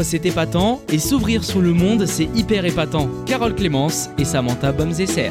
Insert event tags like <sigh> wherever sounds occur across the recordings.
Vivre c'est épatant et s'ouvrir sur le monde c'est hyper épatant. Carole Clémence et Samantha Bomzesser.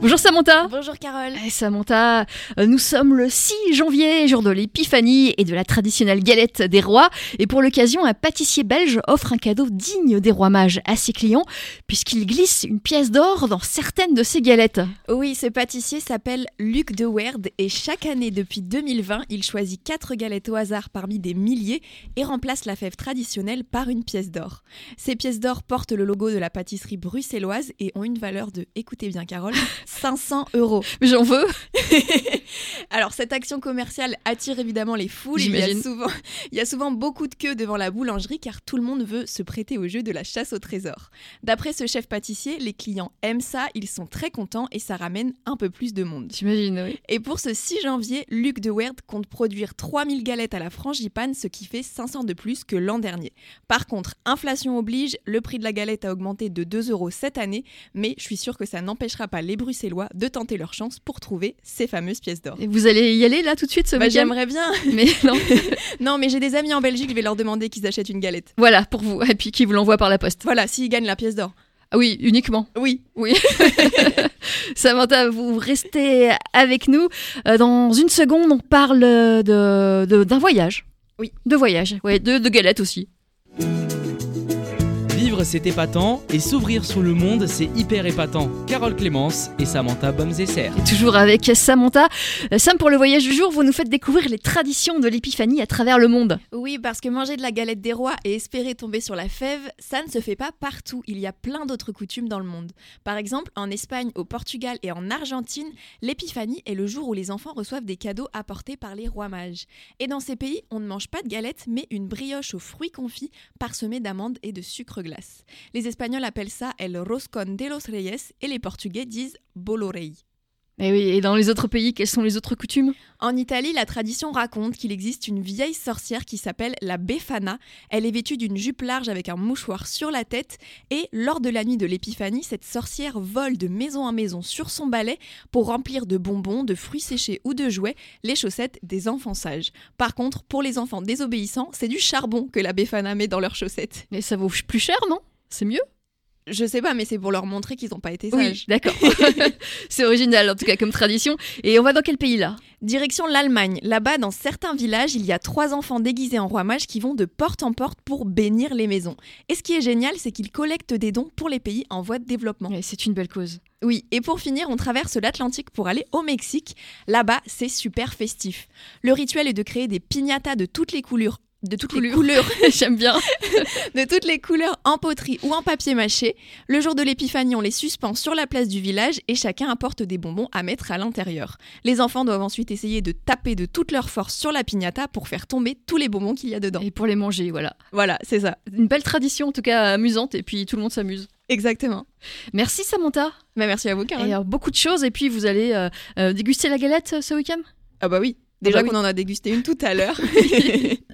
Bonjour Samantha Bonjour Carole. Eh, Samantha, euh, nous sommes le 6 janvier, jour de l'épiphanie et de la traditionnelle galette des rois. Et pour l'occasion, un pâtissier belge offre un cadeau digne des rois mages à ses clients, puisqu'il glisse une pièce d'or dans certaines de ses galettes. Oui, ce pâtissier s'appelle Luc de Werd et chaque année depuis 2020, il choisit quatre galettes au hasard parmi des milliers et remplace la fève traditionnelle par une pièce d'or. Ces pièces d'or portent le logo de la pâtisserie bruxelloise et ont une valeur de, écoutez bien Carole, <laughs> 500 euros. Mais J'en veux <laughs> Alors cette action commerciale attire évidemment les foules. Il y, a souvent, il y a souvent beaucoup de queues devant la boulangerie car tout le monde veut se prêter au jeu de la chasse au trésor. D'après ce chef pâtissier, les clients aiment ça, ils sont très contents et ça ramène un peu plus de monde. J'imagine, oui. Et pour ce 6 janvier, Luc de Werd compte produire 3000 galettes à la frangipane, ce qui fait 500 de plus que l'an dernier. Par contre, inflation oblige, le prix de la galette a augmenté de 2 euros cette année, mais je suis sûre que ça n'empêchera pas les Bruxellois de tenter leur chance pour trouver ces fameuses pièces d'or. Et vous allez y aller là tout de suite ce Bah, J'aimerais bien. <laughs> Mais non, <laughs> Non, mais j'ai des amis en Belgique, je vais leur demander qu'ils achètent une galette. voilà, pour vous. Et puis qui vous l'envoie par la poste. Voilà, s'ils gagnent la pièce d'or. Ah oui, uniquement. Oui. Oui. <laughs> Samantha, vous restez avec nous. Euh, Dans une seconde, on parle de- de- d'un voyage. Oui. De voyage, ouais, de, de galettes aussi. Vivre c'est épatant et s'ouvrir sur le monde c'est hyper épatant. Carole Clémence et Samantha Bomzesser. Et toujours avec Samantha. Euh, Sam, pour le voyage du jour, vous nous faites découvrir les traditions de l'épiphanie à travers le monde. Oui, parce que manger de la galette des rois et espérer tomber sur la fève, ça ne se fait pas partout. Il y a plein d'autres coutumes dans le monde. Par exemple, en Espagne, au Portugal et en Argentine, l'épiphanie est le jour où les enfants reçoivent des cadeaux apportés par les rois mages. Et dans ces pays, on ne mange pas de galette, mais une brioche aux fruits confits parsemée d'amandes et de sucre glace. Les Espagnols appellent ça el roscón de los reyes et les Portugais disent bolo rei. Et oui, et dans les autres pays, quelles sont les autres coutumes? En Italie, la tradition raconte qu'il existe une vieille sorcière qui s'appelle la Befana. Elle est vêtue d'une jupe large avec un mouchoir sur la tête et lors de la nuit de l'épiphanie, cette sorcière vole de maison en maison sur son balai pour remplir de bonbons, de fruits séchés ou de jouets les chaussettes des enfants sages. Par contre, pour les enfants désobéissants, c'est du charbon que la Befana met dans leurs chaussettes. Mais ça vaut plus cher, non? C'est mieux? Je sais pas, mais c'est pour leur montrer qu'ils n'ont pas été Oui, sages. d'accord. <laughs> <laughs> C'est original, en tout cas, comme tradition. Et on va dans quel pays là? Direction l'Allemagne. Là-bas, dans certains villages, il y a trois enfants déguisés en roi mage qui vont de porte en porte pour bénir les maisons. Et ce qui est génial, c'est qu'ils collectent des dons pour les pays en voie de développement. Ouais, C'est une belle cause. Oui, et pour finir, on traverse l'Atlantique pour aller au Mexique. Là-bas, c'est super festif. Le rituel est de créer des piñatas de toutes les couleurs. De toutes les couleurs, <laughs> J'aime bien. de toutes les couleurs en poterie ou en papier mâché. Le jour de l'épiphanie, on les suspend sur la place du village et chacun apporte des bonbons à mettre à l'intérieur. Les enfants doivent ensuite essayer de taper de toute leur force sur la piñata pour faire tomber tous les bonbons qu'il y a dedans. Et pour les manger, voilà. Voilà, c'est ça. Une belle tradition, en tout cas amusante, et puis tout le monde s'amuse. Exactement. Merci Samantha. Bah, merci à vous, Et Caroline. alors, beaucoup de choses, et puis vous allez euh, euh, déguster la galette euh, ce week-end? Ah bah oui. Déjà bah oui. qu'on en a dégusté une tout à l'heure. <laughs>